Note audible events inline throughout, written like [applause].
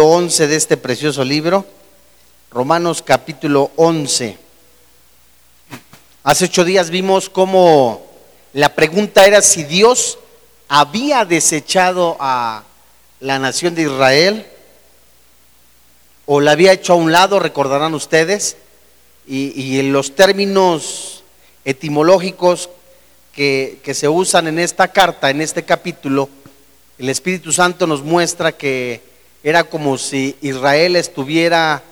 11 de este precioso libro, Romanos capítulo 11. Hace ocho días vimos cómo la pregunta era si Dios había desechado a la nación de Israel o la había hecho a un lado, recordarán ustedes, y, en los términos etimológicos que, que se usan en esta carta, en este capítulo, el Espíritu Santo nos muestra que era como si Israel estuviera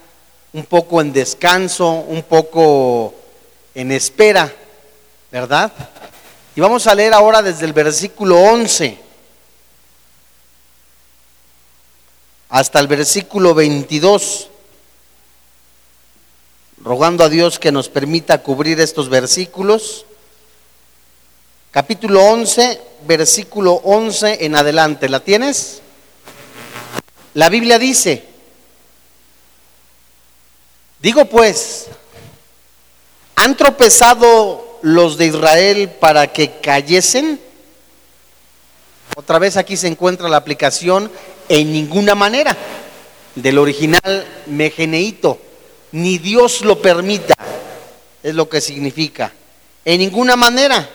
un poco en descanso, un poco en espera, ¿verdad? Y vamos a leer ahora desde el versículo 11 hasta el versículo 22, rogando a Dios que nos permita cubrir estos versículos. Capítulo 11, versículo 11 en adelante. ¿La tienes? La Biblia dice, digo pues, ¿han tropezado los de Israel para que cayesen? Otra vez aquí se encuentra la aplicación en ninguna manera del original megeneito, ni Dios lo permita, es lo que significa. En ninguna manera,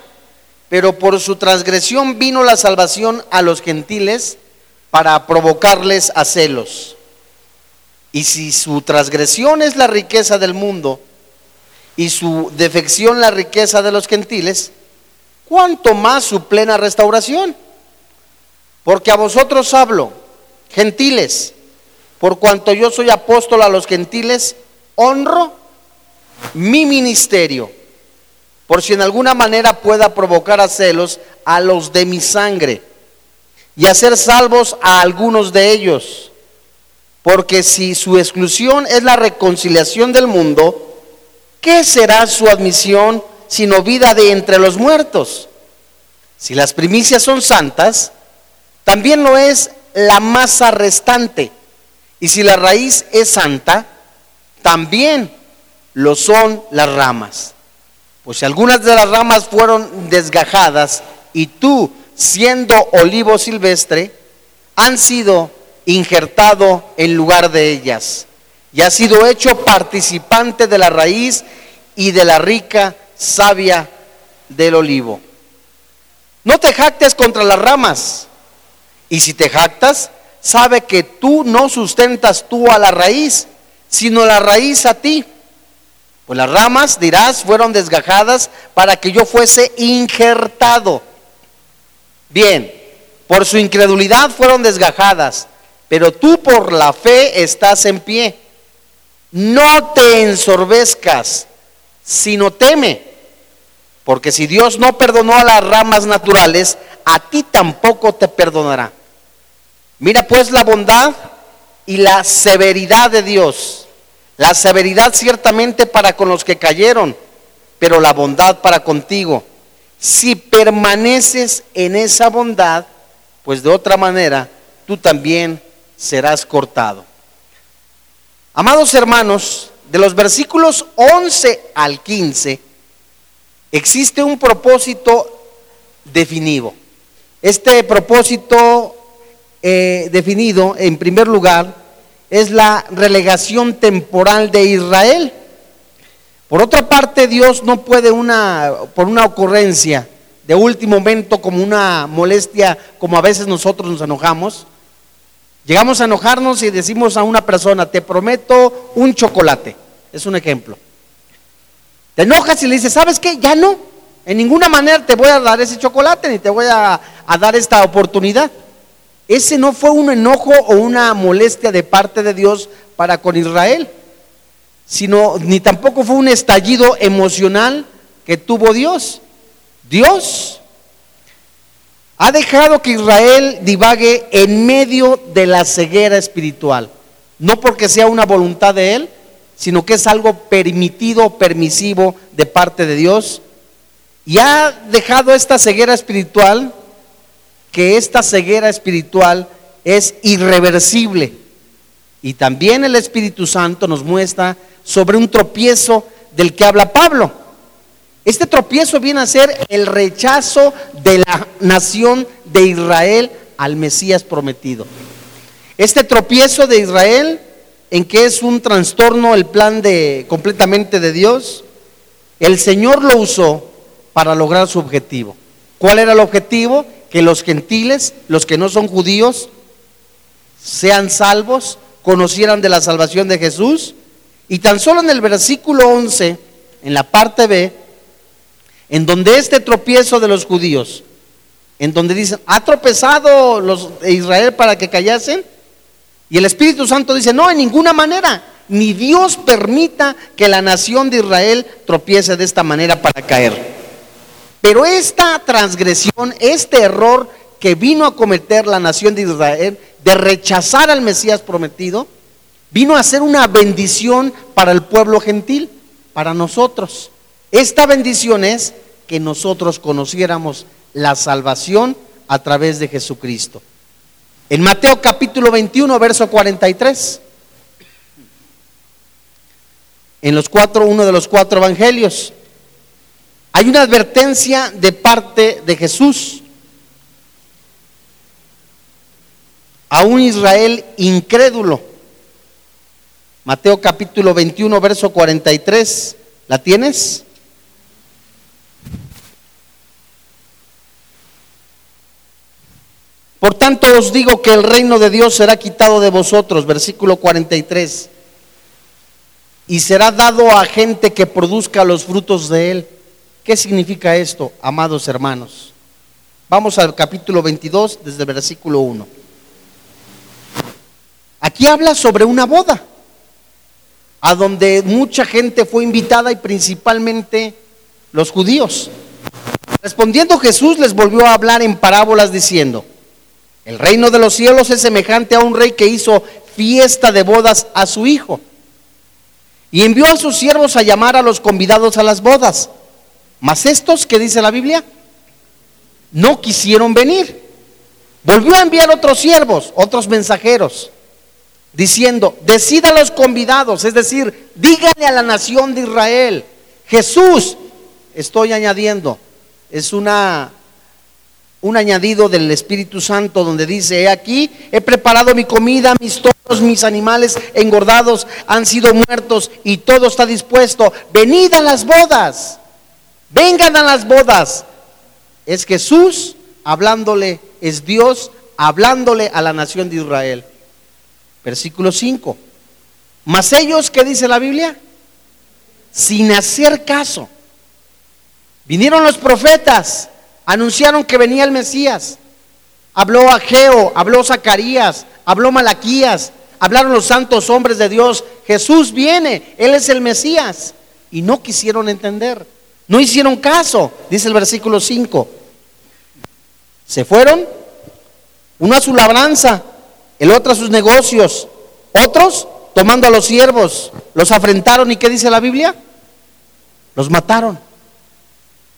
pero por su transgresión vino la salvación a los gentiles para provocarles a celos. Y si su transgresión es la riqueza del mundo y su defección la riqueza de los gentiles, ¿cuánto más su plena restauración? Porque a vosotros hablo, gentiles, por cuanto yo soy apóstol a los gentiles, honro mi ministerio, por si en alguna manera pueda provocar a celos a los de mi sangre y hacer salvos a algunos de ellos. Porque si su exclusión es la reconciliación del mundo, ¿qué será su admisión sino vida de entre los muertos? Si las primicias son santas, también lo es la masa restante. Y si la raíz es santa, también lo son las ramas. Pues si algunas de las ramas fueron desgajadas y tú siendo olivo silvestre, han sido injertado en lugar de ellas y ha sido hecho participante de la raíz y de la rica savia del olivo. No te jactes contra las ramas, y si te jactas, sabe que tú no sustentas tú a la raíz, sino la raíz a ti. Pues las ramas, dirás, fueron desgajadas para que yo fuese injertado. Bien, por su incredulidad fueron desgajadas, pero tú por la fe estás en pie. No te ensorbezcas, sino teme, porque si Dios no perdonó a las ramas naturales, a ti tampoco te perdonará. Mira pues la bondad y la severidad de Dios. La severidad ciertamente para con los que cayeron, pero la bondad para contigo si permaneces en esa bondad, pues de otra manera tú también serás cortado. Amados hermanos, de los versículos 11 al 15 existe un propósito definido. Este propósito eh, definido, en primer lugar, es la relegación temporal de Israel por otra parte, Dios no puede una, por una ocurrencia de último momento, como una molestia, como a veces nosotros nos enojamos, llegamos a enojarnos y decimos a una persona, te prometo un chocolate. Es un ejemplo. Te enojas y le dices, ¿sabes qué? Ya no. En ninguna manera te voy a dar ese chocolate ni te voy a, a dar esta oportunidad. Ese no fue un enojo o una molestia de parte de Dios para con Israel sino ni tampoco fue un estallido emocional que tuvo Dios. Dios ha dejado que Israel divague en medio de la ceguera espiritual, no porque sea una voluntad de Él, sino que es algo permitido, permisivo de parte de Dios. Y ha dejado esta ceguera espiritual, que esta ceguera espiritual es irreversible. Y también el Espíritu Santo nos muestra sobre un tropiezo del que habla Pablo. Este tropiezo viene a ser el rechazo de la nación de Israel al Mesías prometido. Este tropiezo de Israel, en que es un trastorno el plan de completamente de Dios, el Señor lo usó para lograr su objetivo. ¿Cuál era el objetivo? Que los gentiles, los que no son judíos, sean salvos, conocieran de la salvación de Jesús. Y tan solo en el versículo 11, en la parte B, en donde este tropiezo de los judíos, en donde dicen, ha tropezado los Israel para que callasen, y el Espíritu Santo dice, no, en ninguna manera, ni Dios permita que la nación de Israel tropiece de esta manera para caer. Pero esta transgresión, este error que vino a cometer la nación de Israel de rechazar al Mesías prometido, vino a ser una bendición para el pueblo gentil, para nosotros. Esta bendición es que nosotros conociéramos la salvación a través de Jesucristo. En Mateo capítulo 21, verso 43. En los cuatro, uno de los cuatro evangelios. Hay una advertencia de parte de Jesús a un Israel incrédulo. Mateo capítulo 21, verso 43. ¿La tienes? Por tanto os digo que el reino de Dios será quitado de vosotros, versículo 43, y será dado a gente que produzca los frutos de él. ¿Qué significa esto, amados hermanos? Vamos al capítulo 22 desde el versículo 1. Aquí habla sobre una boda, a donde mucha gente fue invitada y principalmente los judíos. Respondiendo Jesús les volvió a hablar en parábolas diciendo, el reino de los cielos es semejante a un rey que hizo fiesta de bodas a su hijo y envió a sus siervos a llamar a los convidados a las bodas. Mas estos, que dice la Biblia? No quisieron venir. Volvió a enviar otros siervos, otros mensajeros, diciendo, decida a los convidados, es decir, díganle a la nación de Israel, Jesús, estoy añadiendo, es una un añadido del Espíritu Santo donde dice, he aquí, he preparado mi comida, mis toros, mis animales engordados han sido muertos y todo está dispuesto. Venid a las bodas. Vengan a las bodas. Es Jesús hablándole, es Dios hablándole a la nación de Israel. Versículo 5. Mas ellos, ¿qué dice la Biblia? Sin hacer caso. Vinieron los profetas, anunciaron que venía el Mesías. Habló Ageo, habló Zacarías, habló Malaquías, hablaron los santos hombres de Dios. Jesús viene, Él es el Mesías. Y no quisieron entender. No hicieron caso, dice el versículo 5. Se fueron, uno a su labranza, el otro a sus negocios, otros tomando a los siervos, los afrentaron y ¿qué dice la Biblia? Los mataron.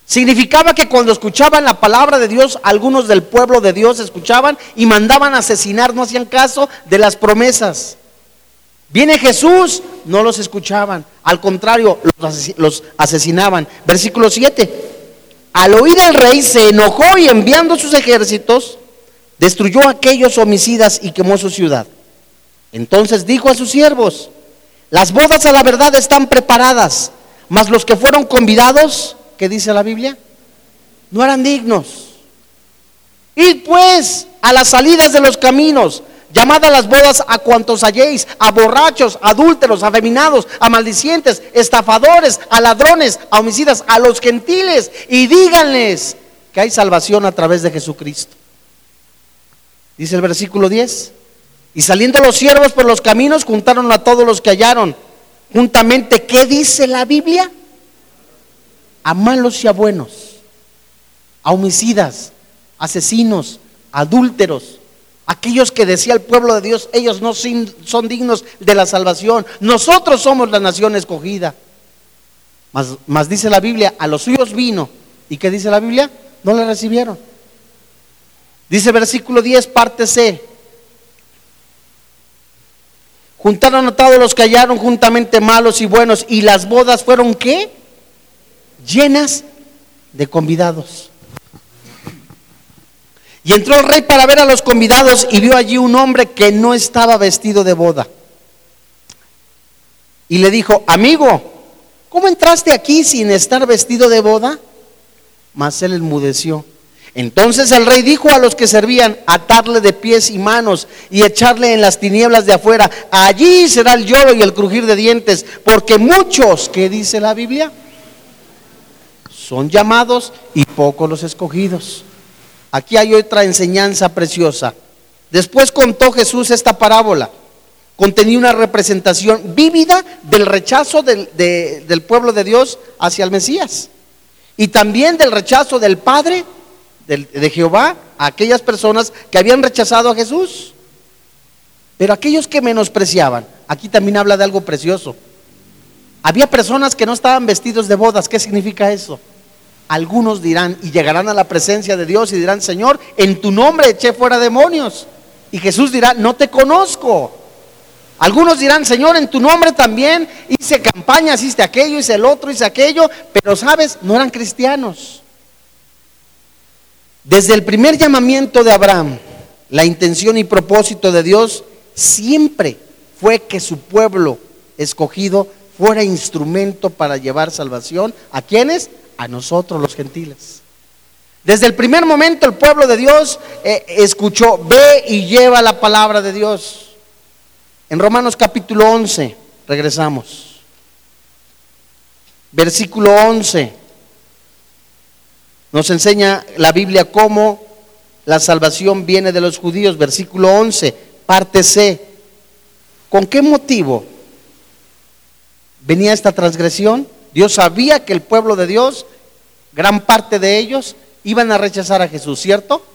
Significaba que cuando escuchaban la palabra de Dios, algunos del pueblo de Dios escuchaban y mandaban asesinar, no hacían caso de las promesas. Viene Jesús, no los escuchaban, al contrario, los asesinaban. Versículo 7. Al oír el rey se enojó y enviando sus ejércitos, destruyó a aquellos homicidas y quemó su ciudad. Entonces dijo a sus siervos, las bodas a la verdad están preparadas, mas los que fueron convidados, ¿qué dice la Biblia? No eran dignos. Y pues a las salidas de los caminos, Llamad a las bodas a cuantos halléis, a borrachos, adúlteros, afeminados, a maldicientes, estafadores, a ladrones, a homicidas, a los gentiles, y díganles que hay salvación a través de Jesucristo. Dice el versículo 10. Y saliendo los siervos por los caminos, juntaron a todos los que hallaron. Juntamente, ¿qué dice la Biblia? A malos y a buenos, a homicidas, asesinos, adúlteros, Aquellos que decía el pueblo de Dios, ellos no son dignos de la salvación. Nosotros somos la nación escogida. Mas, dice la Biblia, a los suyos vino. ¿Y qué dice la Biblia? No le recibieron. Dice versículo 10, parte C. Juntaron a todos los que hallaron juntamente malos y buenos. Y las bodas fueron qué? Llenas de convidados. Y entró el rey para ver a los convidados y vio allí un hombre que no estaba vestido de boda. Y le dijo, amigo, ¿cómo entraste aquí sin estar vestido de boda? Mas él enmudeció. Entonces el rey dijo a los que servían, atarle de pies y manos y echarle en las tinieblas de afuera. Allí será el lloro y el crujir de dientes, porque muchos, ¿qué dice la Biblia? Son llamados y pocos los escogidos. Aquí hay otra enseñanza preciosa. Después contó Jesús esta parábola. Contenía una representación vívida del rechazo del, del pueblo de Dios hacia el Mesías. Y también del rechazo del Padre de, Jehová a aquellas personas que habían rechazado a Jesús. Pero aquellos que menospreciaban, aquí también habla de algo precioso. Había personas que no estaban vestidos de bodas. ¿Qué significa eso? Algunos dirán y llegarán a la presencia de Dios y dirán, Señor, en tu nombre eché fuera demonios. Y Jesús dirá, no te conozco. Algunos dirán, Señor, en tu nombre también hice campañas, hice aquello, hice el otro, hice aquello, pero sabes, no eran cristianos. Desde el primer llamamiento de Abraham, la intención y propósito de Dios siempre fue que su pueblo escogido fuera instrumento para llevar salvación. ¿A quiénes? A nosotros los gentiles. Desde el primer momento el pueblo de Dios eh, escuchó, ve y lleva la palabra de Dios. En Romanos capítulo 11, regresamos. Versículo 11. Nos enseña la Biblia cómo la salvación viene de los judíos, versículo 11, parte C. ¿Con qué motivo venía esta transgresión? Dios sabía que el pueblo de Dios, gran parte de ellos, iban a rechazar a Jesús, ¿cierto?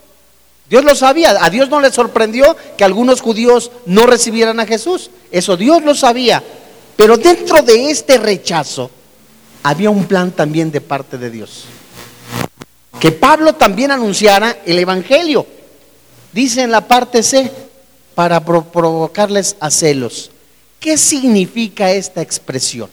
Dios lo sabía, a Dios no le sorprendió que algunos judíos no recibieran a Jesús, eso Dios lo sabía, pero dentro de este rechazo había un plan también de parte de Dios que Pablo también anunciara el Evangelio. Dice en la parte C, para provocarles a celos. ¿Qué significa esta expresión?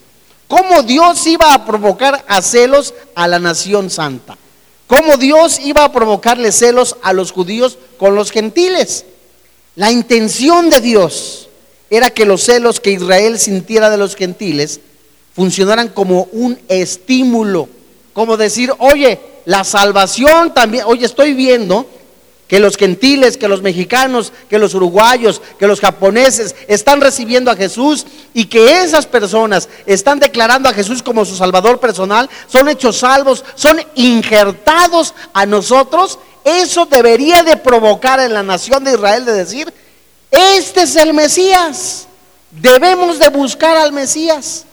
¿Cómo Dios iba a provocar a celos a la nación santa? ¿Cómo Dios iba a provocarle celos a los judíos con los gentiles? La intención de Dios era que los celos que Israel sintiera de los gentiles funcionaran como un estímulo, como decir, oye, la salvación también, oye, estoy viendo que los gentiles, que los mexicanos, que los uruguayos, que los japoneses están recibiendo a Jesús y que esas personas están declarando a Jesús como su Salvador personal, son hechos salvos, son injertados a nosotros, eso debería de provocar en la nación de Israel de decir, este es el Mesías, debemos de buscar al Mesías.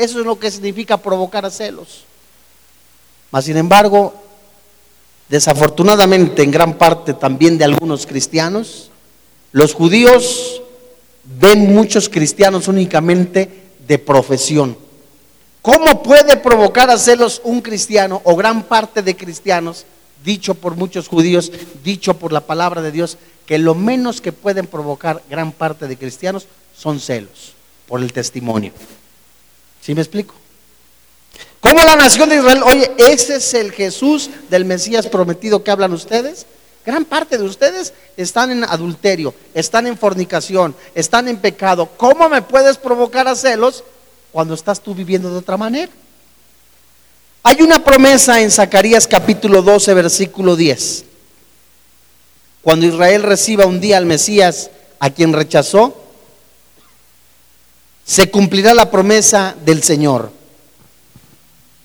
Eso es lo que significa provocar a celos. Mas, sin embargo, desafortunadamente en gran parte también de algunos cristianos, los judíos ven muchos cristianos únicamente de profesión. ¿Cómo puede provocar a celos un cristiano o gran parte de cristianos, dicho por muchos judíos, dicho por la palabra de Dios, que lo menos que pueden provocar gran parte de cristianos son celos por el testimonio? ¿Sí me explico? ¿Cómo la nación de Israel, oye, ese es el Jesús del Mesías prometido que hablan ustedes? Gran parte de ustedes están en adulterio, están en fornicación, están en pecado. ¿Cómo me puedes provocar a celos cuando estás tú viviendo de otra manera? Hay una promesa en Zacarías capítulo 12, versículo 10. Cuando Israel reciba un día al Mesías a quien rechazó, se cumplirá la promesa del Señor.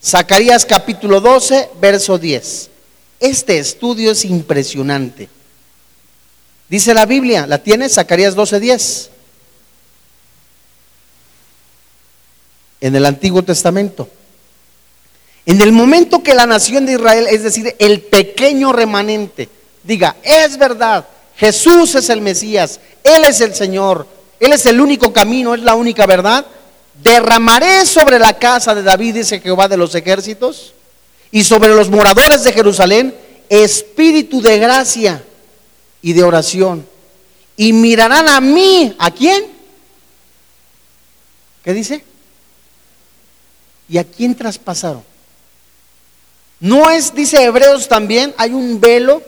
Zacarías capítulo 12, verso 10. Este estudio es impresionante. Dice la Biblia, ¿la tiene? Zacarías 12, 10. En el Antiguo Testamento. En el momento que la nación de Israel, es decir, el pequeño remanente, diga, es verdad, Jesús es el Mesías, Él es el Señor, Él es el único camino, es la única verdad, derramaré sobre la casa de David, dice Jehová de los ejércitos, y sobre los moradores de Jerusalén, espíritu de gracia y de oración. Y mirarán a mí, ¿a quién? ¿Qué dice? ¿Y a quién traspasaron? No es, dice Hebreos también, hay un velo,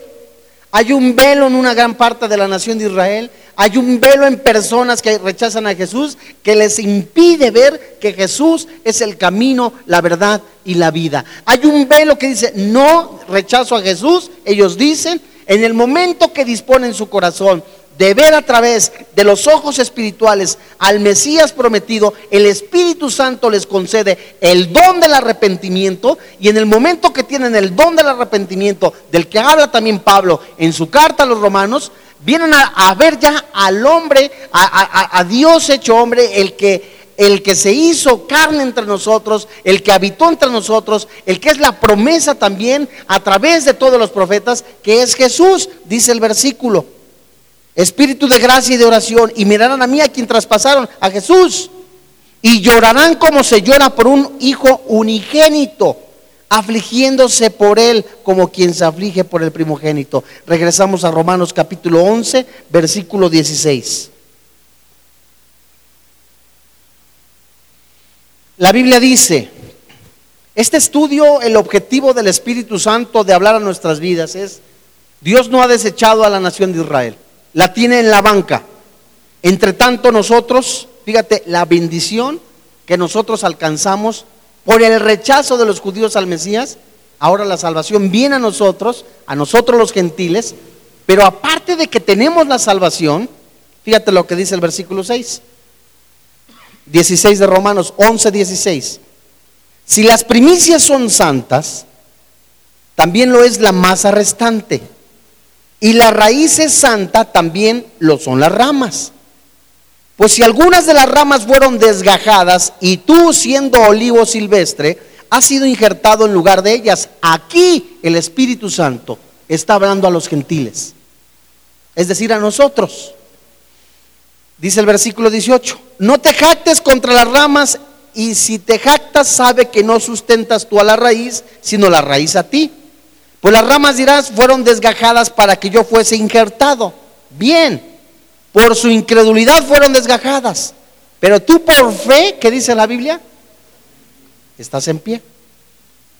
Hay un velo en una gran parte de la nación de Israel. Hay un velo en personas que rechazan a Jesús que les impide ver que Jesús es el camino, la verdad y la vida. Hay un velo que dice, no rechazo a Jesús. Ellos dicen, en el momento que disponen su corazón de ver a través de los ojos espirituales al Mesías prometido, el Espíritu Santo les concede el don del arrepentimiento y en el momento que tienen el don del arrepentimiento, del que habla también Pablo en su carta a los romanos, vienen a, ver ya al hombre, a, a Dios hecho hombre, el que el que se hizo carne entre nosotros, el que habitó entre nosotros, el que es la promesa también a través de todos los profetas, que es Jesús, dice el versículo. Espíritu de gracia y de oración, y mirarán a mí a quien traspasaron, a Jesús, y llorarán como se llora por un hijo unigénito, afligiéndose por él como quien se aflige por el primogénito. Regresamos a Romanos capítulo 11, versículo 16. La Biblia dice, este estudio, el objetivo del Espíritu Santo de hablar a nuestras vidas es, Dios no ha desechado a la nación de Israel la tiene en la banca. Entre tanto nosotros, fíjate, la bendición que nosotros alcanzamos por el rechazo de los judíos al Mesías, ahora la salvación viene a nosotros, a nosotros los gentiles, pero aparte de que tenemos la salvación, fíjate lo que dice el versículo 6, 16 de Romanos, 11, 16. Si las primicias son santas, también lo es la masa restante. Y la raíz es santa, también lo son las ramas. Pues si algunas de las ramas fueron desgajadas y tú siendo olivo silvestre, has sido injertado en lugar de ellas, aquí el Espíritu Santo está hablando a los gentiles, es decir, a nosotros. Dice el versículo 18, no te jactes contra las ramas y si te jactas sabe que no sustentas tú a la raíz, sino la raíz a ti. Pues las ramas dirás fueron desgajadas para que yo fuese injertado. Bien, por su incredulidad fueron desgajadas. Pero tú por fe, ¿qué dice la Biblia? Estás en pie.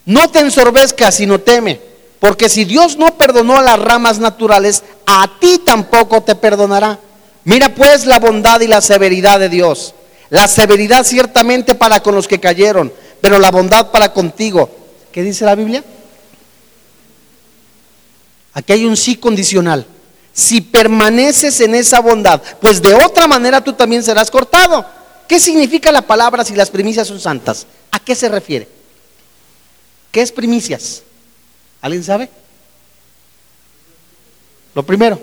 No te ensorbezcas, sino teme. Porque si Dios no perdonó a las ramas naturales, a ti tampoco te perdonará. Mira pues la bondad y la severidad de Dios. La severidad ciertamente para con los que cayeron, pero la bondad para contigo. ¿Qué dice la Biblia? Aquí hay un sí condicional. Si permaneces en esa bondad, pues de otra manera tú también serás cortado. ¿Qué significa la palabra si las primicias son santas? ¿A qué se refiere? ¿Qué es primicias? ¿Alguien sabe? Lo primero.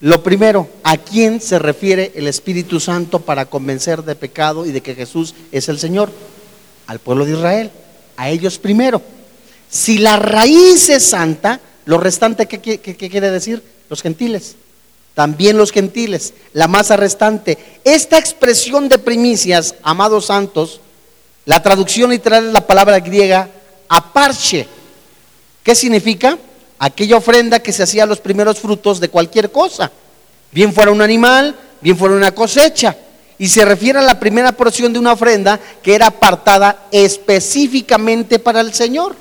Lo primero, ¿a quién se refiere el Espíritu Santo para convencer de pecado y de que Jesús es el Señor? Al pueblo de Israel. A ellos primero. Si la raíz es santa, lo restante, ¿qué, quiere decir? Los gentiles. También los gentiles, la masa restante. Esta expresión de primicias, amados santos, la traducción literal es la palabra griega aparche. ¿Qué significa? Aquella ofrenda que se hacía los primeros frutos de cualquier cosa. Bien fuera un animal, bien fuera una cosecha. Y se refiere a la primera porción de una ofrenda que era apartada específicamente para el Señor.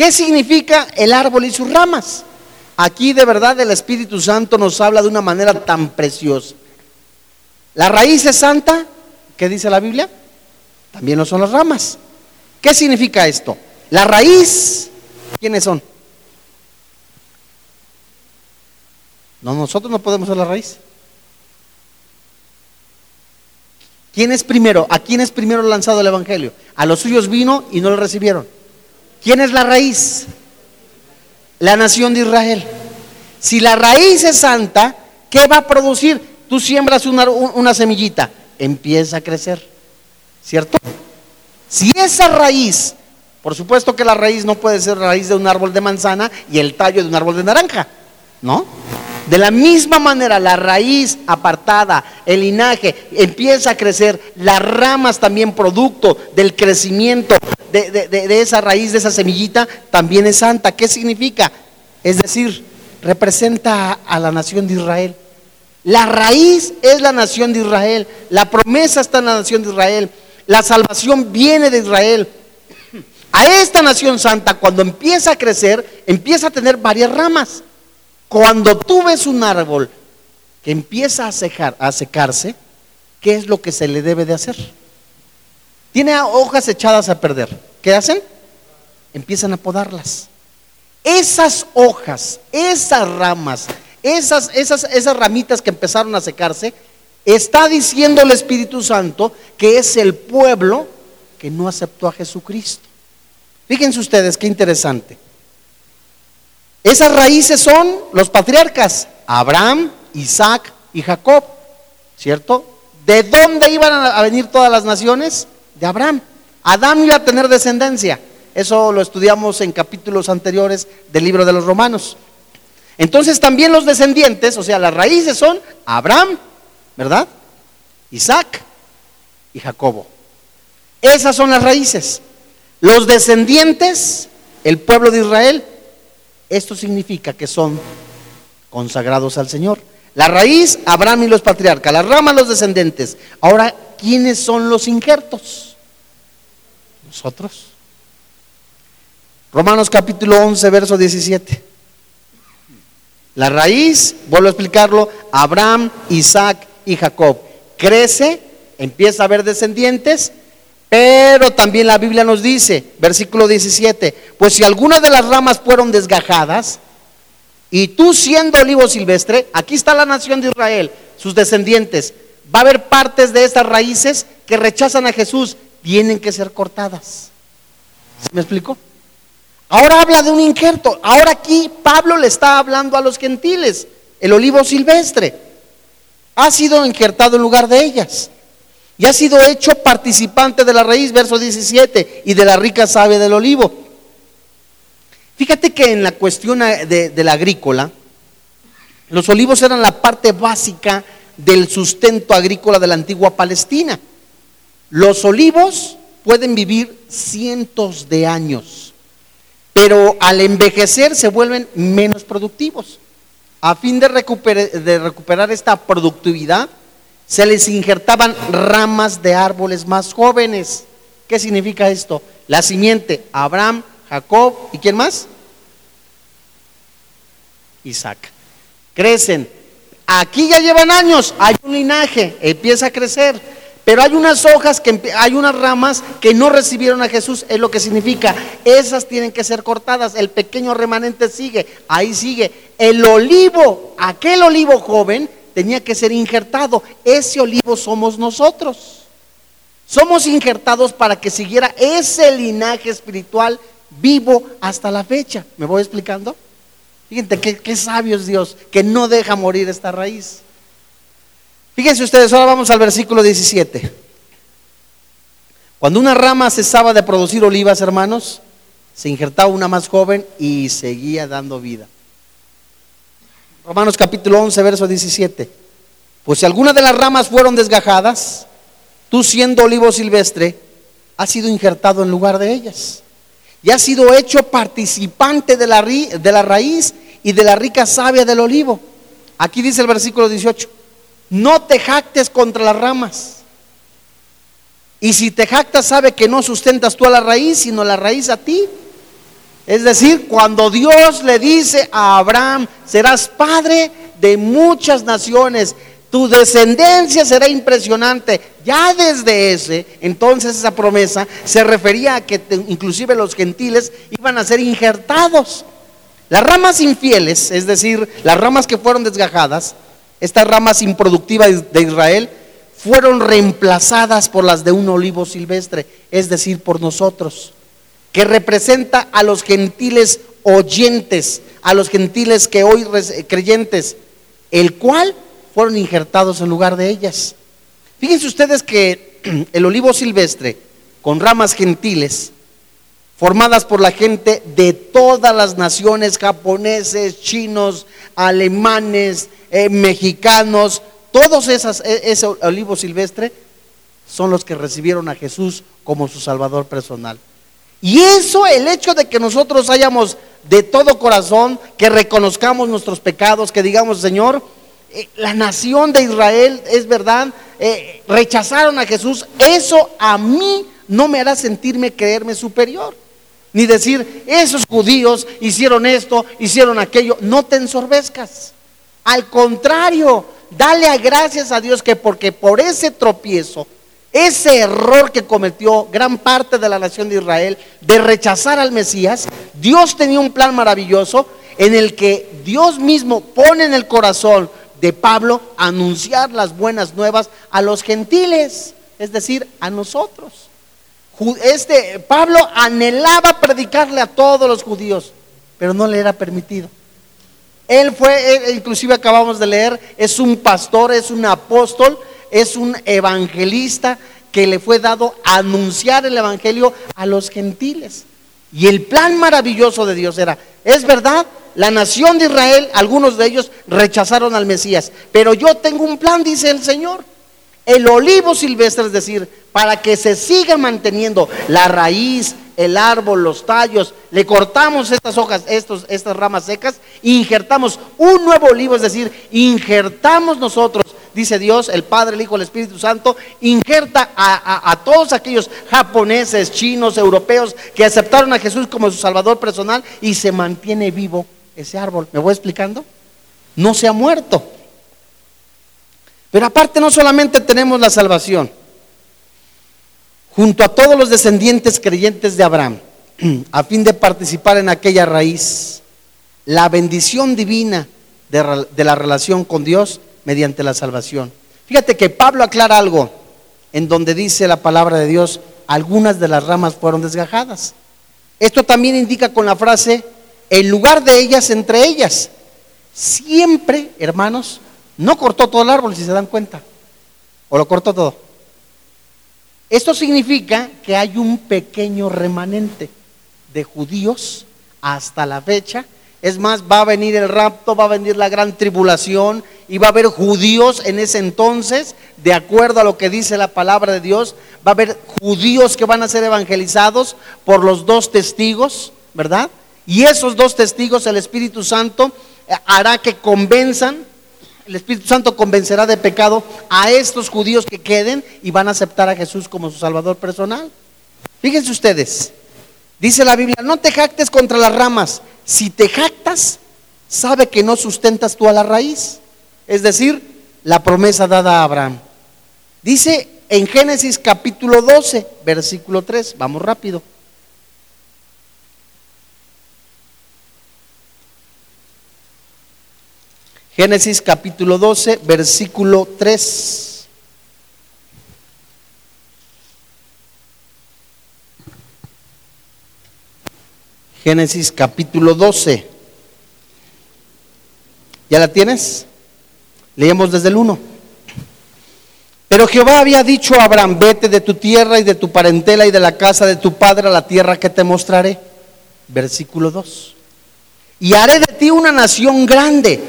¿Qué significa el árbol y sus ramas? Aquí de verdad el Espíritu Santo nos habla de una manera tan preciosa. La raíz es santa, ¿qué dice la Biblia? También lo son las ramas. ¿Qué significa esto? La raíz, ¿quiénes son? No, nosotros no podemos ser la raíz. ¿Quién es primero? ¿A quién es primero lanzado el Evangelio? A los suyos vino y no lo recibieron. ¿Quién es la raíz? La nación de Israel. Si la raíz es santa, ¿qué va a producir? Tú siembras una, semillita, empieza a crecer, ¿cierto? Si esa raíz, por supuesto que la raíz no puede ser raíz de un árbol de manzana y el tallo de un árbol de naranja, ¿no? De la misma manera, la raíz apartada, el linaje, empieza a crecer, las ramas también producto del crecimiento de, esa raíz, de esa semillita, también es santa. ¿Qué significa? Es decir, representa a, la nación de Israel. La raíz es la nación de Israel. La promesa está en la nación de Israel. La salvación viene de Israel. A esta nación santa, cuando empieza a crecer, empieza a tener varias ramas. Cuando tú ves un árbol que empieza a, a secarse, ¿qué es lo que se le debe de hacer? Tiene hojas echadas a perder. ¿Qué hacen? Empiezan a podarlas. Esas hojas, esas ramas, esas, esas, esas ramitas que empezaron a secarse, está diciendo el Espíritu Santo que es el pueblo que no aceptó a Jesucristo. Fíjense ustedes qué interesante. Esas raíces son los patriarcas, Abraham, Isaac y Jacob, ¿cierto? ¿De dónde iban a venir todas las naciones? De Abraham. Adán iba a tener descendencia. Eso lo estudiamos en capítulos anteriores del libro de los Romanos. Entonces también los descendientes, o sea, las raíces son Abraham, ¿verdad? Isaac y Jacobo. Esas son las raíces. Los descendientes, el pueblo de Israel, esto significa que son consagrados al Señor. La raíz, Abraham y los patriarcas. La rama, los descendientes. Ahora, ¿quiénes son los injertos? Nosotros. Romanos capítulo 11, verso 17. La raíz, vuelvo a explicarlo, Abraham, Isaac y Jacob. Crece, empieza a haber descendientes, pero también la Biblia nos dice, versículo 17, pues si algunas de las ramas fueron desgajadas, y tú siendo olivo silvestre, aquí está la nación de Israel, sus descendientes, va a haber partes de estas raíces que rechazan a Jesús, tienen que ser cortadas. ¿Me explico? Ahora habla de un injerto. Ahora aquí Pablo le está hablando a los gentiles. El olivo silvestre ha sido injertado en lugar de ellas. Y ha sido hecho participante de la raíz, verso 17, y de la rica savia del olivo. Fíjate que en la cuestión de, de la agrícola, los olivos eran la parte básica del sustento agrícola de la antigua Palestina. Los olivos pueden vivir cientos de años pero al envejecer se vuelven menos productivos. A fin de recuperar, esta productividad, se les injertaban ramas de árboles más jóvenes. ¿Qué significa esto? La simiente, Abraham, Jacob y quién más? Isaac. Crecen. Aquí ya llevan años, hay un linaje, empieza a crecer pero hay unas hojas, que hay unas ramas que no recibieron a Jesús, es lo que significa. Esas tienen que ser cortadas. El pequeño remanente sigue, ahí sigue. El olivo, aquel olivo joven, tenía que ser injertado. Ese olivo somos nosotros. Somos injertados para que siguiera ese linaje espiritual vivo hasta la fecha. ¿Me voy explicando? Fíjense qué, sabio es Dios, que no deja morir esta raíz. Fíjense ustedes, ahora vamos al versículo 17. Cuando una rama cesaba de producir olivas, hermanos, se injertaba una más joven y seguía dando vida. Romanos capítulo 11, verso 17. Pues si alguna de las ramas fueron desgajadas, tú siendo olivo silvestre, has sido injertado en lugar de ellas. Y has sido hecho participante de la, de la raíz y de la rica savia del olivo. Aquí dice el versículo 18 no te jactes contra las ramas. Y si te jactas, sabe que no sustentas tú a la raíz, sino la raíz a ti. Es decir, cuando Dios le dice a Abraham, serás padre de muchas naciones, tu descendencia será impresionante. Ya desde ese, entonces esa promesa se refería a que inclusive los gentiles iban a ser injertados. Las ramas infieles, es decir, las ramas que fueron desgajadas, estas ramas improductivas de Israel fueron reemplazadas por las de un olivo silvestre, es decir, por nosotros, que representa a los gentiles oyentes, a los gentiles que hoy creyentes, el cual fueron injertados en lugar de ellas. Fíjense ustedes que [clears throat] el olivo silvestre, con ramas gentiles, formadas por la gente de todas las naciones, japoneses, chinos, alemanes, eh, mexicanos, todos esas, e, ese olivo silvestre son los que recibieron a Jesús como su Salvador personal. Y eso, el hecho de que nosotros hayamos de todo corazón, que reconozcamos nuestros pecados, que digamos, Señor, eh, la nación de Israel, es verdad, eh, rechazaron a Jesús, eso a mí no me hará sentirme creerme superior. Ni decir, esos judíos hicieron esto, hicieron aquello. No te ensorbezcas. Al contrario, dale a gracias a Dios que porque por ese tropiezo, ese error que cometió gran parte de la nación de Israel de rechazar al Mesías, Dios tenía un plan maravilloso en el que Dios mismo pone en el corazón de Pablo anunciar las buenas nuevas a los gentiles, es decir, a nosotros. Este Pablo anhelaba predicarle a todos los judíos, pero no le era permitido. Él fue, inclusive acabamos de leer, es un pastor, es un apóstol, es un evangelista que le fue dado anunciar el evangelio a los gentiles. Y el plan maravilloso de Dios era, es verdad, la nación de Israel, algunos de ellos rechazaron al Mesías, pero yo tengo un plan, dice el Señor. El olivo silvestre, es decir, para que se siga manteniendo la raíz, el árbol, los tallos, le cortamos estas hojas, estos, estas ramas secas, injertamos un nuevo olivo, es decir, injertamos nosotros, dice Dios, el Padre, el Hijo, el Espíritu Santo, injerta a, todos aquellos japoneses, chinos, europeos que aceptaron a Jesús como su Salvador personal y se mantiene vivo ese árbol. ¿Me voy explicando? No se ha muerto. Pero aparte no solamente tenemos la salvación, junto a todos los descendientes creyentes de Abraham, [clears throat] a fin de participar en aquella raíz, la bendición divina de, la relación con Dios mediante la salvación. Fíjate que Pablo aclara algo en donde dice la palabra de Dios, algunas de las ramas fueron desgajadas. Esto también indica con la frase, en lugar de ellas entre ellas. Siempre, hermanos, no cortó todo el árbol, si se dan cuenta. ¿O lo cortó todo? Esto significa que hay un pequeño remanente de judíos hasta la fecha. Es más, va a venir el rapto, va a venir la gran tribulación y va a haber judíos en ese entonces, de acuerdo a lo que dice la palabra de Dios, va a haber judíos que van a ser evangelizados por los dos testigos, ¿verdad? Y esos dos testigos, el Espíritu Santo, eh, hará que convenzan, el Espíritu Santo convencerá de pecado a estos judíos que queden y van a aceptar a Jesús como su Salvador personal. Fíjense ustedes, dice la Biblia, no te jactes contra las ramas. Si te jactas, sabe que no sustentas tú a la raíz. Es decir, la promesa dada a Abraham. Dice en Génesis capítulo 12, versículo 3, vamos rápido. Génesis capítulo 12, versículo 3. Génesis capítulo 12. ¿Ya la tienes? Leemos desde el 1. Pero Jehová había dicho a Abraham, vete de tu tierra y de tu parentela y de la casa de tu padre a la tierra que te mostraré. Versículo 2. Y haré de ti una nación grande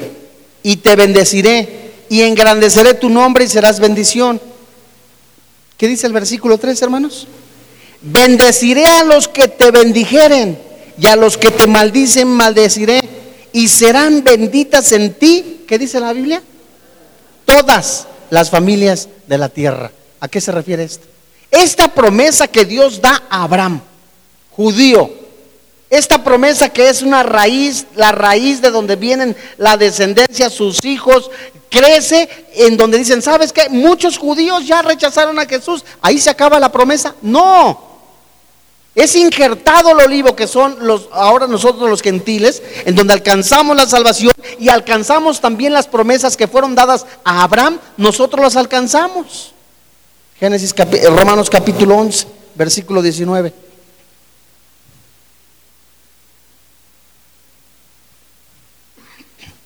y te bendeciré y engrandeceré tu nombre y serás bendición. ¿Qué dice el versículo 3, hermanos? Bendeciré a los que te bendijeren y a los que te maldicen maldeciré y serán benditas en ti, ¿qué dice la Biblia? Todas las familias de la tierra. ¿A qué se refiere esto? Esta promesa que Dios da a Abraham, judío, esta promesa que es una raíz, la raíz de donde vienen la descendencia, sus hijos, crece en donde dicen, ¿sabes qué? Muchos judíos ya rechazaron a Jesús. Ahí se acaba la promesa. No. Es injertado el olivo que son los ahora nosotros los gentiles, en donde alcanzamos la salvación y alcanzamos también las promesas que fueron dadas a Abraham, nosotros las alcanzamos. Génesis Romanos capítulo 11, versículo 19.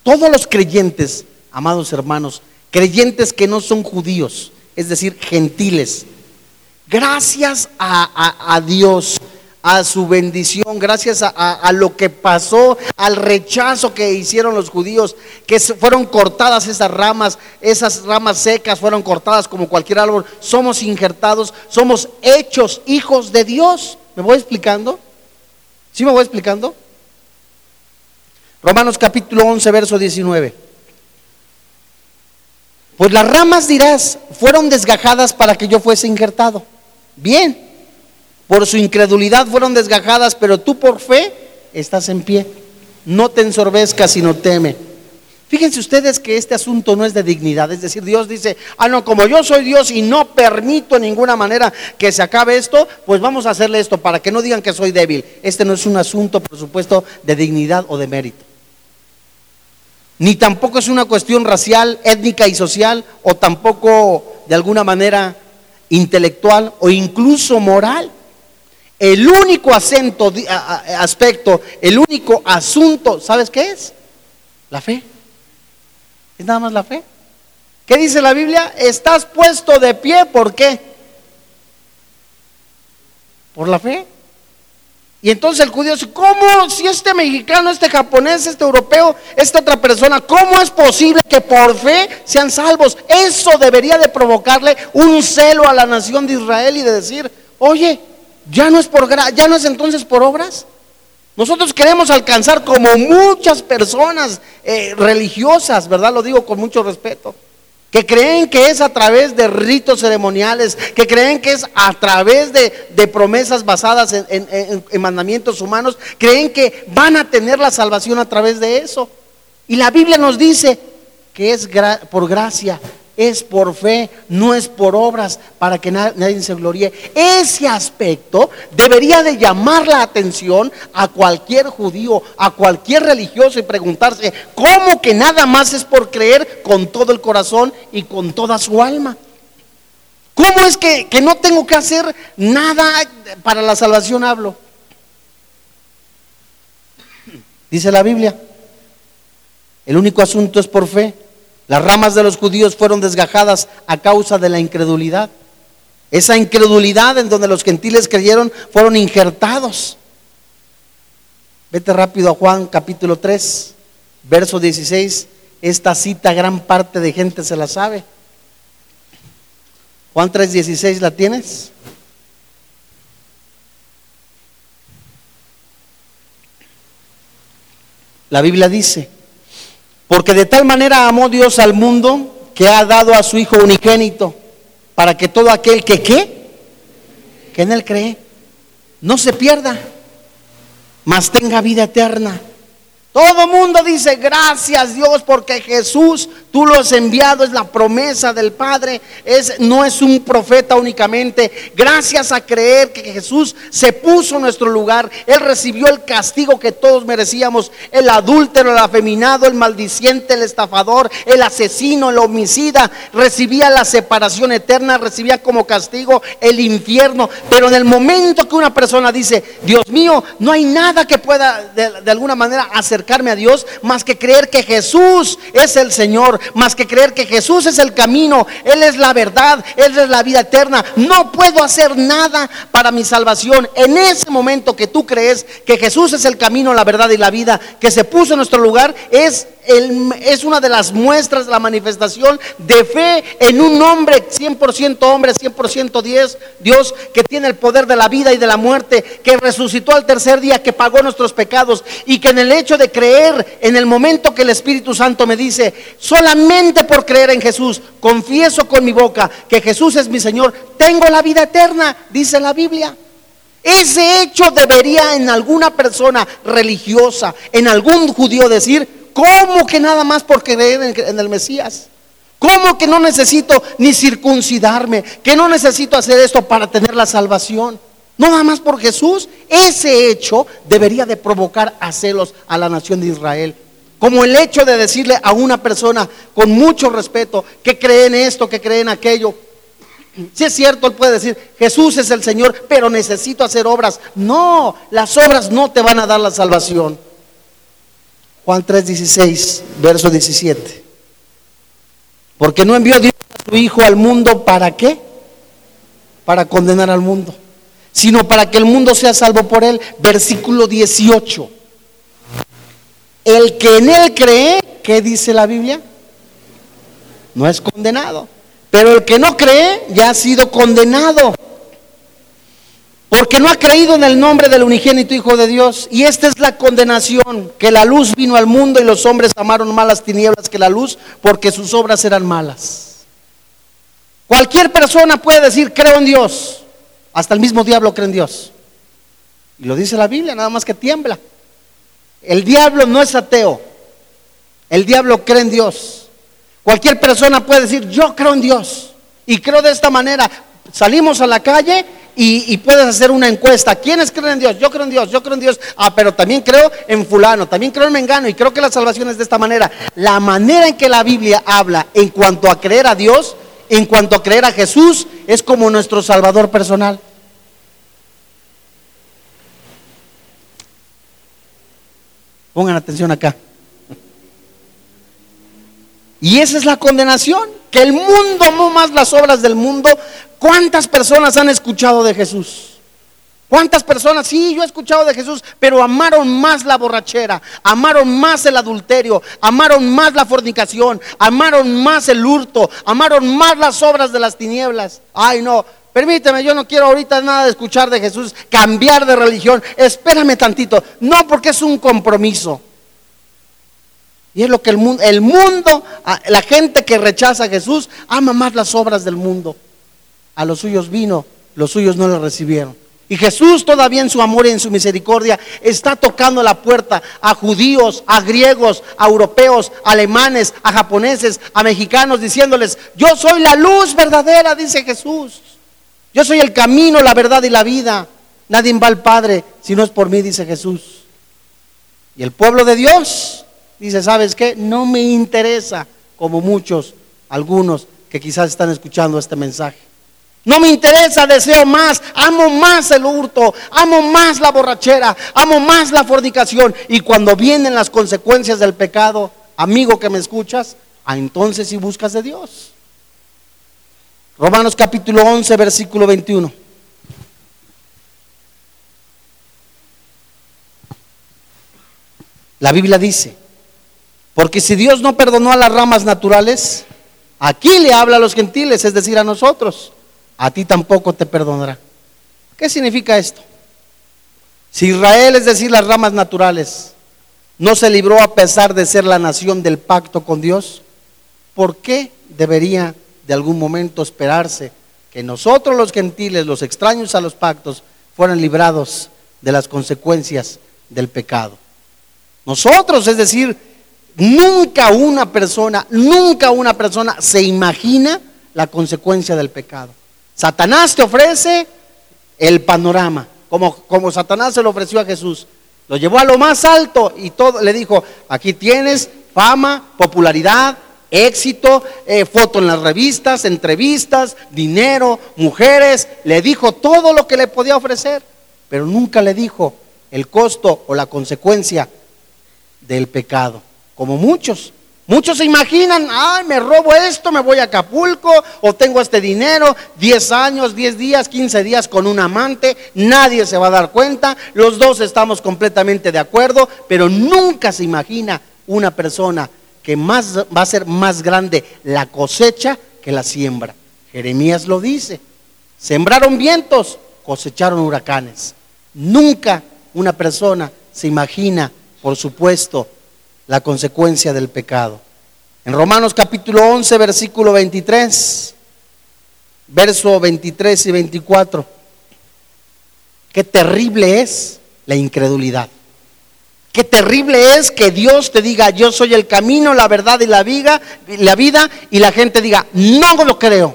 Todos los creyentes, amados hermanos, creyentes que no son judíos, es decir, gentiles, gracias a, Dios, a su bendición, gracias a, a, lo que pasó, al rechazo que hicieron los judíos, que fueron cortadas esas ramas, esas ramas secas fueron cortadas como cualquier árbol, somos injertados, somos hechos hijos de Dios. ¿Me voy explicando? ¿Sí me voy explicando? Romanos capítulo 11, verso 19. Pues las ramas dirás, fueron desgajadas para que yo fuese injertado. Bien, Por su incredulidad fueron desgajadas, pero tú por fe estás en pie. No te ensorbezcas, sino teme. Fíjense ustedes que este asunto no es de dignidad, es decir, Dios dice, ah, no, como yo soy Dios y no permito en ninguna manera que se acabe esto, pues vamos a hacerle esto para que no digan que soy débil. Este no es un asunto, por supuesto, de dignidad o de mérito. Ni tampoco es una cuestión racial, étnica y social, o tampoco de alguna manera intelectual o incluso moral. El único acento, aspecto, el único asunto, ¿sabes qué es? La fe. Es nada más la fe. ¿Qué dice la Biblia? Estás puesto de pie, ¿por qué? Por la fe. Y entonces el judío dice, ¿cómo si este mexicano, este japonés, este europeo, esta otra persona, cómo es posible que por fe sean salvos? Eso debería de provocarle un celo a la nación de Israel y de decir, oye, ya no es por ya no es entonces por obras. Nosotros queremos alcanzar como muchas personas eh, religiosas, ¿verdad? Lo digo con mucho respeto. Que creen que es a través de ritos ceremoniales, que creen que es a través de, promesas basadas en, mandamientos humanos, creen que van a tener la salvación a través de eso. Y la Biblia nos dice que es por gracia, es por fe, no es por obras para que nadie se gloríe. Ese aspecto debería de llamar la atención a cualquier judío, a cualquier religioso y preguntarse, ¿cómo que nada más es por creer con todo el corazón y con toda su alma? ¿Cómo es que, que no tengo que hacer nada para la salvación hablo? Dice la Biblia, el único asunto es por fe. Las ramas de los judíos fueron desgajadas a causa de la incredulidad. Esa incredulidad en donde los gentiles creyeron fueron injertados. Vete rápido a Juan capítulo 3, verso 16. Esta cita gran parte de gente se la sabe. Juan 3, 16, ¿la tienes? La Biblia dice, porque de tal manera amó Dios al mundo que ha dado a su Hijo unigénito, para que todo aquel que qué, que en él cree, no se pierda, mas tenga vida eterna. Todo mundo dice, gracias Dios, porque Jesús, tú lo has enviado, es la promesa del Padre, es, no es un profeta únicamente. Gracias a creer que Jesús se puso en nuestro lugar, Él recibió el castigo que todos merecíamos, el adúltero, el afeminado, el maldiciente, el estafador, el asesino, el homicida, recibía la separación eterna, recibía como castigo el infierno. Pero en el momento que una persona dice, Dios mío, no hay nada que pueda de, de alguna manera hacer a Dios más que creer que Jesús es el Señor, más que creer que Jesús es el camino, Él es la verdad, Él es la vida eterna. No puedo hacer nada para mi salvación. En ese momento que tú crees que Jesús es el camino, la verdad y la vida, que se puso en nuestro lugar, es es una de las muestras de la manifestación de fe en un hombre 100% hombre, 100% Dios, Dios que tiene el poder de la vida y de la muerte, que resucitó al tercer día, que pagó nuestros pecados y que en el hecho de creer, en el momento que el Espíritu Santo me dice, solamente por creer en Jesús, confieso con mi boca que Jesús es mi Señor, tengo la vida eterna, dice la Biblia. Ese hecho debería en alguna persona religiosa, en algún judío decir, ¿Cómo que nada más por creer en el Mesías? ¿Cómo que no necesito ni circuncidarme? Que no necesito hacer esto para tener la salvación. No nada más por Jesús. Ese hecho debería de provocar a celos a la nación de Israel. Como el hecho de decirle a una persona con mucho respeto que cree en esto, que cree en aquello. Si es cierto, él puede decir, Jesús es el Señor, pero necesito hacer obras. No, las obras no te van a dar la salvación. Juan 3:16, verso 17. Porque no envió Dios a su Hijo al mundo para qué? Para condenar al mundo, sino para que el mundo sea salvo por él. Versículo 18. El que en él cree, ¿qué dice la Biblia? No es condenado. Pero el que no cree ya ha sido condenado porque no ha creído en el nombre del unigénito Hijo de Dios. Y esta es la condenación, que la luz vino al mundo y los hombres amaron más las tinieblas que la luz, porque sus obras eran malas. Cualquier persona puede decir, creo en Dios. Hasta el mismo diablo cree en Dios. Y lo dice la Biblia, nada más que tiembla. El diablo no es ateo. El diablo cree en Dios. Cualquier persona puede decir, yo creo en Dios. Y creo de esta manera. Salimos a la calle y, puedes hacer una encuesta. ¿Quiénes creen en Dios? Yo creo en Dios, yo creo en Dios. Ah, pero también creo en fulano, también creo en Mengano y creo que la salvación es de esta manera. La manera en que la Biblia habla en cuanto a creer a Dios, en cuanto a creer a Jesús, es como nuestro Salvador personal. Pongan atención acá. Y esa es la condenación, que el mundo no más las obras del mundo. ¿Cuántas personas han escuchado de Jesús? ¿Cuántas personas? Sí, yo he escuchado de Jesús, pero amaron más la borrachera, amaron más el adulterio, amaron más la fornicación, amaron más el hurto, amaron más las obras de las tinieblas. Ay, no, permíteme, yo no quiero ahorita nada de escuchar de Jesús, cambiar de religión. Espérame tantito, no porque es un compromiso. Y es lo que el mundo, el mundo, la gente que rechaza a Jesús, ama más las obras del mundo. A los suyos vino, los suyos no le recibieron. Y Jesús todavía en su amor y en su misericordia está tocando la puerta a judíos, a griegos, a europeos, a alemanes, a japoneses, a mexicanos, diciéndoles, yo soy la luz verdadera, dice Jesús. Yo soy el camino, la verdad y la vida. Nadie va al Padre si no es por mí, dice Jesús. Y el pueblo de Dios dice, ¿sabes qué? No me interesa, como muchos, algunos que quizás están escuchando este mensaje. No me interesa, deseo más, amo más el hurto, amo más la borrachera, amo más la fornicación. Y cuando vienen las consecuencias del pecado, amigo que me escuchas, ah, entonces si buscas de Dios. Romanos capítulo 11, versículo 21. La Biblia dice, porque si Dios no perdonó a las ramas naturales, aquí le habla a los gentiles, es decir, a nosotros, a ti tampoco te perdonará. ¿Qué significa esto? Si Israel, es decir, las ramas naturales, no se libró a pesar de ser la nación del pacto con Dios, ¿por qué debería de algún momento esperarse que nosotros los gentiles, los extraños a los pactos, fueran librados de las consecuencias del pecado? Nosotros, es decir, Nunca una persona, nunca una persona se imagina la consecuencia del pecado. Satanás te ofrece el panorama, como, como Satanás se lo ofreció a Jesús. Lo llevó a lo más alto y todo le dijo, aquí tienes fama, popularidad, éxito, eh, foto en las revistas, entrevistas, dinero, mujeres. Le dijo todo lo que le podía ofrecer, pero nunca le dijo el costo o la consecuencia del pecado como muchos. Muchos se imaginan, ay, me robo esto, me voy a Acapulco o tengo este dinero, 10 años, 10 días, 15 días con un amante, nadie se va a dar cuenta, los dos estamos completamente de acuerdo, pero nunca se imagina una persona que más va a ser más grande la cosecha que la siembra. Jeremías lo dice, sembraron vientos, cosecharon huracanes. Nunca una persona se imagina, por supuesto, la consecuencia del pecado. En Romanos capítulo 11, versículo 23, verso 23 y 24, qué terrible es la incredulidad. Qué terrible es que Dios te diga, yo soy el camino, la verdad y la vida, la vida, y la gente diga, no lo creo.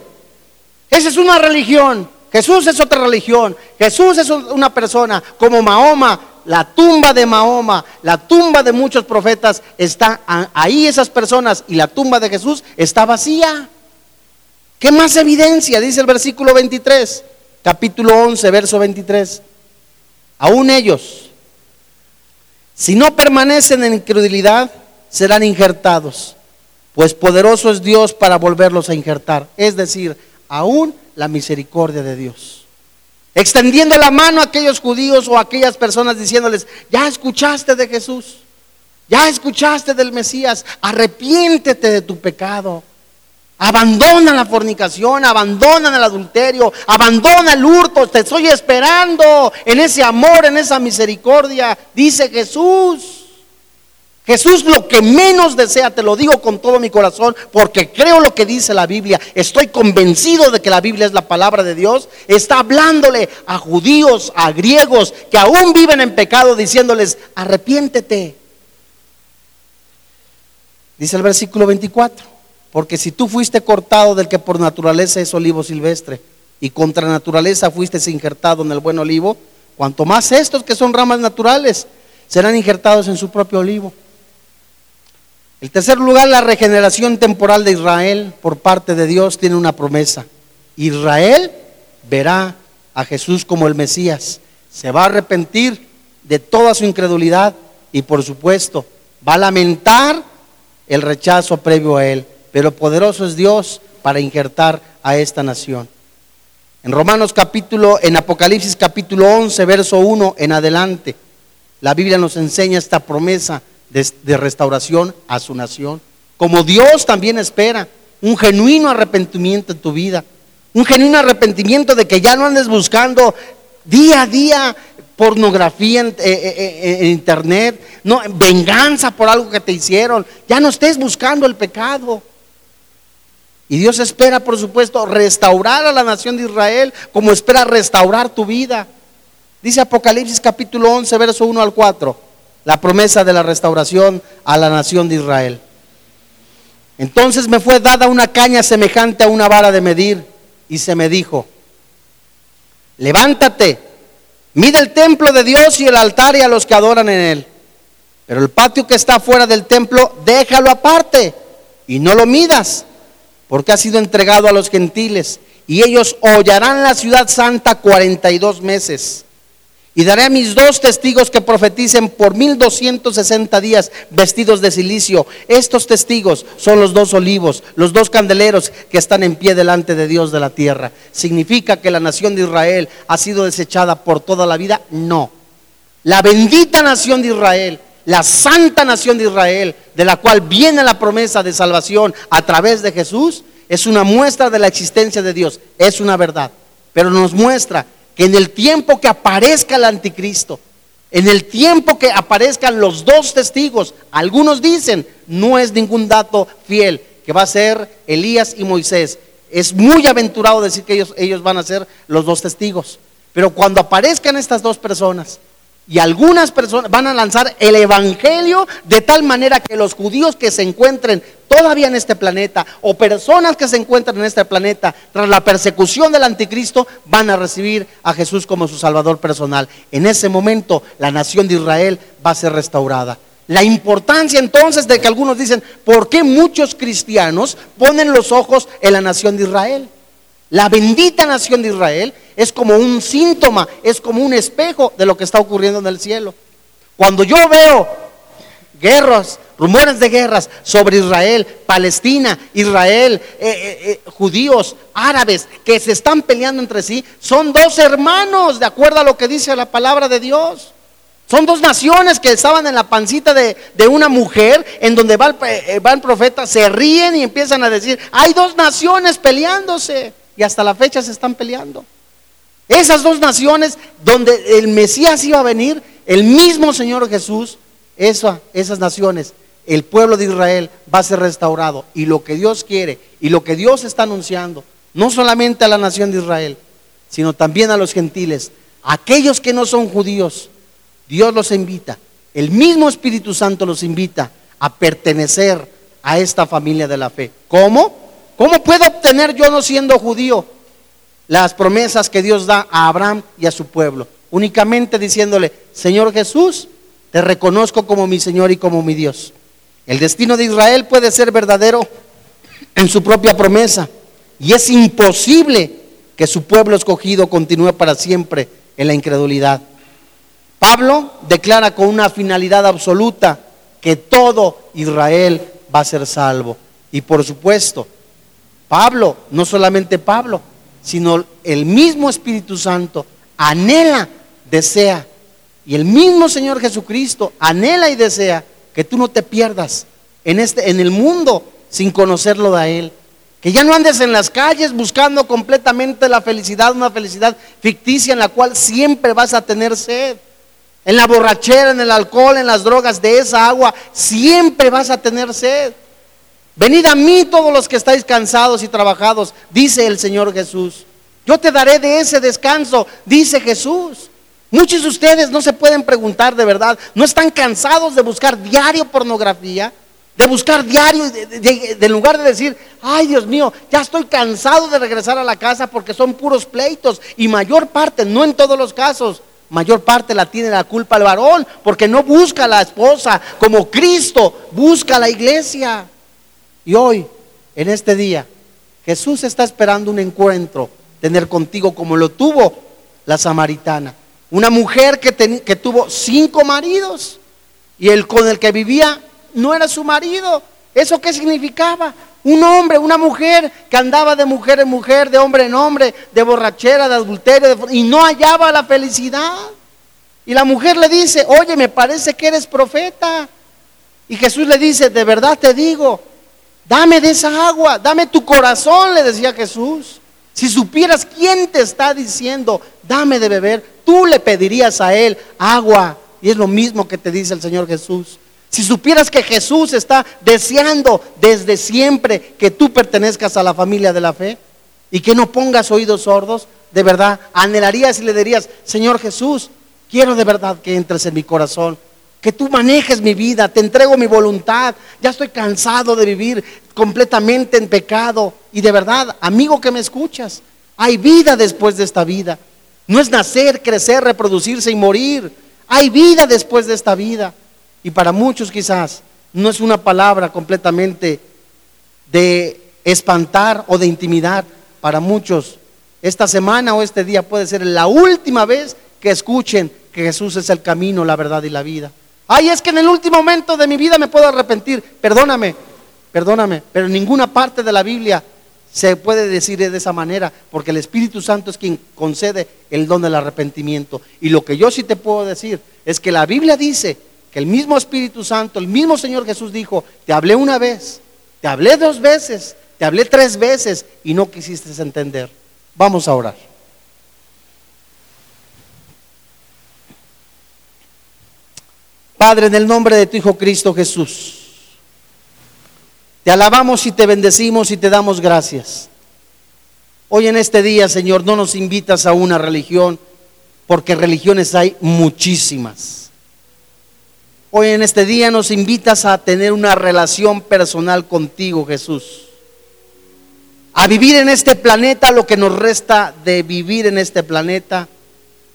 Esa es una religión. Jesús es otra religión. Jesús es una persona como Mahoma, la tumba de Mahoma, la tumba de muchos profetas, está ahí esas personas y la tumba de Jesús está vacía. ¿Qué más evidencia? Dice el versículo 23, capítulo 11, verso 23. Aún ellos, si no permanecen en incredulidad, serán injertados, pues poderoso es Dios para volverlos a injertar. Es decir, aún la misericordia de Dios extendiendo la mano a aquellos judíos o a aquellas personas diciéndoles, ya escuchaste de Jesús, ya escuchaste del Mesías, arrepiéntete de tu pecado. Abandona la fornicación, abandona el adulterio, abandona el hurto. Te estoy esperando en ese amor, en esa misericordia, dice Jesús. Jesús lo que menos desea, te lo digo con todo mi corazón, porque creo lo que dice la Biblia, estoy convencido de que la Biblia es la palabra de Dios, está hablándole a judíos, a griegos que aún viven en pecado, diciéndoles, arrepiéntete. Dice el versículo 24, porque si tú fuiste cortado del que por naturaleza es olivo silvestre, y contra naturaleza fuiste injertado en el buen olivo, cuanto más estos que son ramas naturales serán injertados en su propio olivo. En tercer lugar, la regeneración temporal de Israel por parte de Dios tiene una promesa. Israel verá a Jesús como el Mesías, se va a arrepentir de toda su incredulidad y por supuesto va a lamentar el rechazo previo a él, pero poderoso es Dios para injertar a esta nación. En Romanos capítulo, en Apocalipsis capítulo 11, verso 1 en adelante, la Biblia nos enseña esta promesa de, restauración a su nación. Como Dios también espera un genuino arrepentimiento en tu vida. Un genuino arrepentimiento de que ya no andes buscando día a día pornografía en, eh, eh, eh, en, internet, no, venganza por algo que te hicieron. Ya no estés buscando el pecado. Y Dios espera, por supuesto, restaurar a la nación de Israel como espera restaurar tu vida. Dice Apocalipsis capítulo 11, verso 1 al 4 la promesa de la restauración a la nación de Israel. Entonces me fue dada una caña semejante a una vara de medir y se me dijo, levántate, mide el templo de Dios y el altar y a los que adoran en él. Pero el patio que está fuera del templo, déjalo aparte y no lo midas, porque ha sido entregado a los gentiles y ellos hollarán la ciudad santa 42 meses. Y daré a mis dos testigos que profeticen por 1260 días vestidos de silicio. Estos testigos son los dos olivos, los dos candeleros que están en pie delante de Dios de la tierra. ¿Significa que la nación de Israel ha sido desechada por toda la vida? No. La bendita nación de Israel, la santa nación de Israel, de la cual viene la promesa de salvación a través de Jesús, es una muestra de la existencia de Dios. Es una verdad. Pero nos muestra que en el tiempo que aparezca el anticristo, en el tiempo que aparezcan los dos testigos, algunos dicen, no es ningún dato fiel, que va a ser Elías y Moisés. Es muy aventurado decir que ellos, ellos van a ser los dos testigos. Pero cuando aparezcan estas dos personas, y algunas personas van a lanzar el Evangelio de tal manera que los judíos que se encuentren todavía en este planeta o personas que se encuentran en este planeta tras la persecución del anticristo van a recibir a Jesús como su Salvador personal. En ese momento la nación de Israel va a ser restaurada. La importancia entonces de que algunos dicen, ¿por qué muchos cristianos ponen los ojos en la nación de Israel? La bendita nación de Israel es como un síntoma, es como un espejo de lo que está ocurriendo en el cielo. Cuando yo veo guerras, rumores de guerras sobre Israel, Palestina, Israel, eh, eh, eh, judíos, árabes, que se están peleando entre sí, son dos hermanos, de acuerdo a lo que dice la palabra de Dios. Son dos naciones que estaban en la pancita de, una mujer, en donde va el, va el profeta, se ríen y empiezan a decir, hay dos naciones peleándose hasta la fecha se están peleando. Esas dos naciones donde el Mesías iba a venir, el mismo Señor Jesús, esas naciones, el pueblo de Israel va a ser restaurado. Y lo que Dios quiere y lo que Dios está anunciando, no solamente a la nación de Israel, sino también a los gentiles, aquellos que no son judíos, Dios los invita, el mismo Espíritu Santo los invita a pertenecer a esta familia de la fe. ¿Cómo? ¿Cómo puedo obtener yo no siendo judío las promesas que Dios da a Abraham y a su pueblo? Únicamente diciéndole, Señor Jesús, te reconozco como mi Señor y como mi Dios. El destino de Israel puede ser verdadero en su propia promesa y es imposible que su pueblo escogido continúe para siempre en la incredulidad. Pablo declara con una finalidad absoluta que todo Israel va a ser salvo. Y por supuesto, Pablo, no solamente Pablo, sino el mismo Espíritu Santo anhela, desea, y el mismo Señor Jesucristo anhela y desea que tú no te pierdas en, este, en el mundo sin conocerlo de Él. Que ya no andes en las calles buscando completamente la felicidad, una felicidad ficticia en la cual siempre vas a tener sed. en la borrachera, en el alcohol, en las drogas, de esa agua, siempre vas a tener sed. Venid a mí todos los que estáis cansados y trabajados, dice el Señor Jesús. Yo te daré de ese descanso, dice Jesús. Muchos de ustedes no se pueden preguntar de verdad, ¿no están cansados de buscar diario pornografía? De buscar diario, de, lugar de decir, ay Dios mío, ya estoy cansado de regresar a la casa porque son puros pleitos. Y mayor parte, no en todos los casos, mayor parte la tiene la culpa el varón, porque no busca a la esposa como Cristo busca a la iglesia. Y hoy, en este día, Jesús está esperando un encuentro, tener contigo como lo tuvo la samaritana. Una mujer que, que tuvo cinco maridos y el con el que vivía no era su marido. ¿Eso qué significaba? Un hombre, una mujer que andaba de mujer en mujer, de hombre en hombre, de borrachera, de adulterio, y no hallaba la felicidad. Y la mujer le dice, oye, me parece que eres profeta. Y Jesús le dice, de verdad te digo, dame de esa agua, dame tu corazón, le decía Jesús. Si supieras quién te está diciendo, dame de beber, tú le pedirías a él agua. Y es lo mismo que te dice el Señor Jesús. Si supieras que Jesús está deseando desde siempre que tú pertenezcas a la familia de la fe y que no pongas oídos sordos, de verdad, anhelarías y le dirías, Señor Jesús, quiero de verdad que entres en mi corazón, que tú manejes mi vida, te entrego mi voluntad, ya estoy cansado de vivir completamente en pecado y de verdad, amigo que me escuchas, hay vida después de esta vida. No es nacer, crecer, reproducirse y morir. Hay vida después de esta vida. Y para muchos quizás no es una palabra completamente de espantar o de intimidar. Para muchos esta semana o este día puede ser la última vez que escuchen que Jesús es el camino, la verdad y la vida. Ay, es que en el último momento de mi vida me puedo arrepentir. Perdóname, perdóname, pero en ninguna parte de la Biblia se puede decir de esa manera, porque el Espíritu Santo es quien concede el don del arrepentimiento. Y lo que yo sí te puedo decir es que la Biblia dice que el mismo Espíritu Santo, el mismo Señor Jesús dijo, te hablé una vez, te hablé dos veces, te hablé tres veces y no quisiste entender. Vamos a orar. Padre, en el nombre de tu Hijo Cristo Jesús, te alabamos y te bendecimos y te damos gracias. Hoy en este día, Señor, no nos invitas a una religión, porque religiones hay muchísimas. Hoy en este día nos invitas a tener una relación personal contigo, Jesús. A vivir en este planeta lo que nos resta de vivir en este planeta,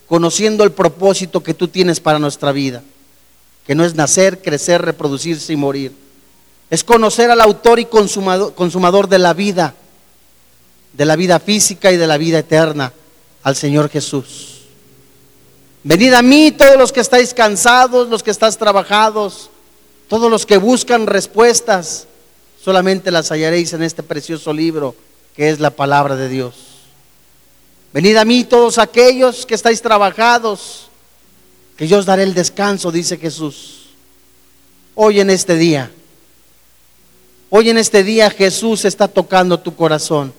conociendo el propósito que tú tienes para nuestra vida, que no es nacer, crecer, reproducirse y morir. Es conocer al autor y consumador, consumador de la vida, de la vida física y de la vida eterna, al Señor Jesús. Venid a mí todos los que estáis cansados, los que estáis trabajados, todos los que buscan respuestas, solamente las hallaréis en este precioso libro que es la palabra de Dios. Venid a mí todos aquellos que estáis trabajados, que yo os daré el descanso, dice Jesús. Hoy en este día, hoy en este día Jesús está tocando tu corazón.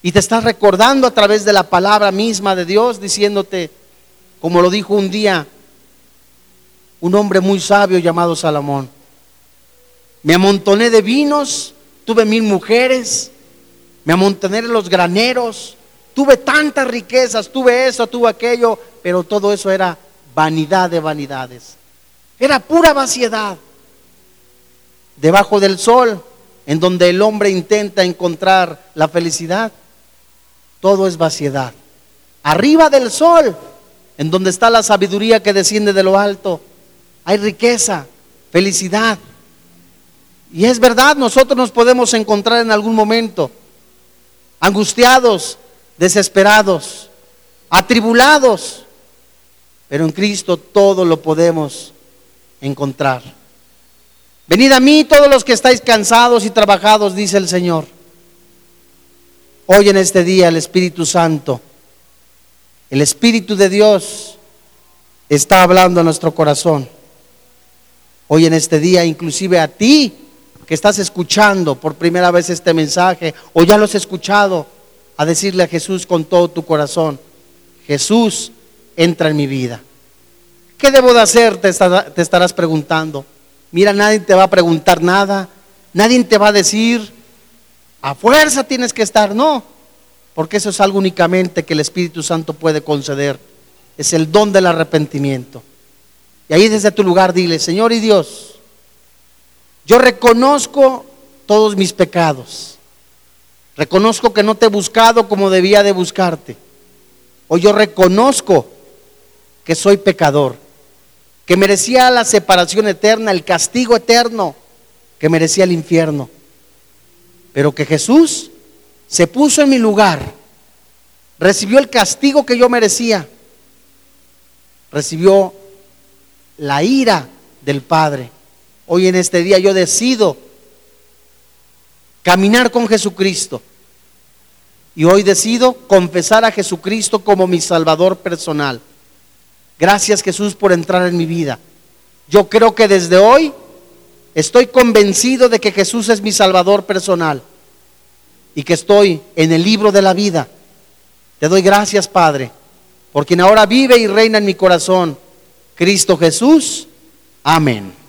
Y te estás recordando a través de la palabra misma de Dios, diciéndote, como lo dijo un día un hombre muy sabio llamado Salomón, me amontoné de vinos, tuve mil mujeres, me amontoné en los graneros, tuve tantas riquezas, tuve eso, tuve aquello, pero todo eso era vanidad de vanidades. Era pura vaciedad. Debajo del sol, en donde el hombre intenta encontrar la felicidad, todo es vaciedad. Arriba del sol, en donde está la sabiduría que desciende de lo alto, hay riqueza, felicidad. Y es verdad, nosotros nos podemos encontrar en algún momento angustiados, desesperados, atribulados, pero en Cristo todo lo podemos encontrar. Venid a mí todos los que estáis cansados y trabajados, dice el Señor Hoy en este día el Espíritu Santo, el Espíritu de Dios está hablando a nuestro corazón. Hoy en este día, inclusive a ti que estás escuchando por primera vez este mensaje o ya lo has escuchado, a decirle a Jesús con todo tu corazón, Jesús, entra en mi vida. ¿Qué debo de hacer? Te, te estarás preguntando. Mira, nadie te va a preguntar nada. Nadie te va a decir, a fuerza tienes que estar. No, porque eso es algo únicamente que el Espíritu Santo puede conceder. Es el don del arrepentimiento. Y ahí desde tu lugar dile, Señor y Dios, yo reconozco todos mis pecados. Reconozco que no te he buscado como debía de buscarte. O yo reconozco que soy pecador, que merecía la separación eterna, el castigo eterno, que merecía el infierno. Pero que Jesús se puso en mi lugar, recibió el castigo que yo merecía, recibió la ira del Padre. Hoy en este día yo decido caminar con Jesucristo. Y hoy decido confesar a Jesucristo como mi Salvador personal. Gracias Jesús por entrar en mi vida. Yo creo que desde hoy estoy convencido de que Jesús es mi Salvador personal y que estoy en el libro de la vida. Te doy gracias, Padre, por quien ahora vive y reina en mi corazón, Cristo Jesús. Amén.